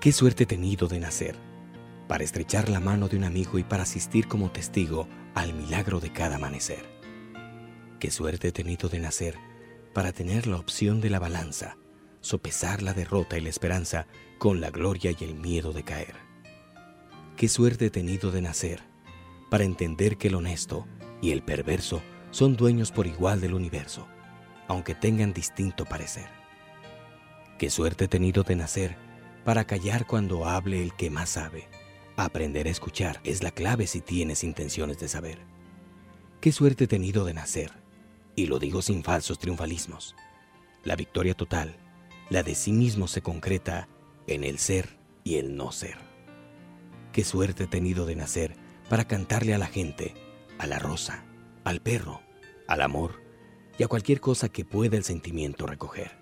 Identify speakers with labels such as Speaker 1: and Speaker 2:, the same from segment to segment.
Speaker 1: Qué suerte he tenido de nacer, para estrechar la mano de un amigo y para asistir como testigo al milagro de cada amanecer. Qué suerte he tenido de nacer, para tener la opción de la balanza, sopesar la derrota y la esperanza con la gloria y el miedo de caer. Qué suerte he tenido de nacer, para entender que el honesto y el perverso son dueños por igual del universo, aunque tengan distinto parecer. Qué suerte he tenido de nacer para callar cuando hable el que más sabe. Aprender a escuchar es la clave si tienes intenciones de saber. Qué suerte he tenido de nacer, y lo digo sin falsos triunfalismos. La victoria total, la de sí mismo se concreta en el ser y el no ser. Qué suerte he tenido de nacer para cantarle a la gente, a la rosa, al perro, al amor y a cualquier cosa que pueda el sentimiento recoger.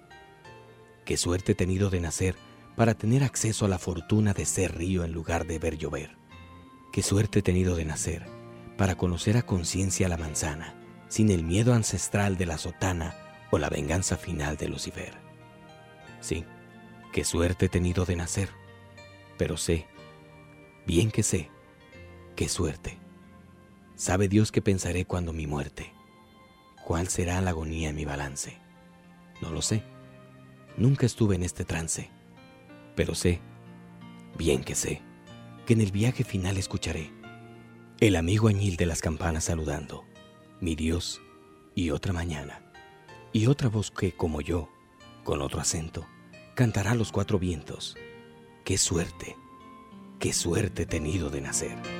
Speaker 1: Qué suerte he tenido de nacer para tener acceso a la fortuna de ser río en lugar de ver llover. Qué suerte he tenido de nacer para conocer a conciencia la manzana, sin el miedo ancestral de la sotana o la venganza final de Lucifer. Sí, qué suerte he tenido de nacer, pero sé, bien que sé, qué suerte. Sabe Dios qué pensaré cuando mi muerte. ¿Cuál será la agonía en mi balance? No lo sé. Nunca estuve en este trance. Pero sé, bien que sé, que en el viaje final escucharé el amigo añil de las campanas saludando, mi Dios y otra mañana, y otra voz que, como yo, con otro acento, cantará los cuatro vientos. Qué suerte, qué suerte he tenido de nacer.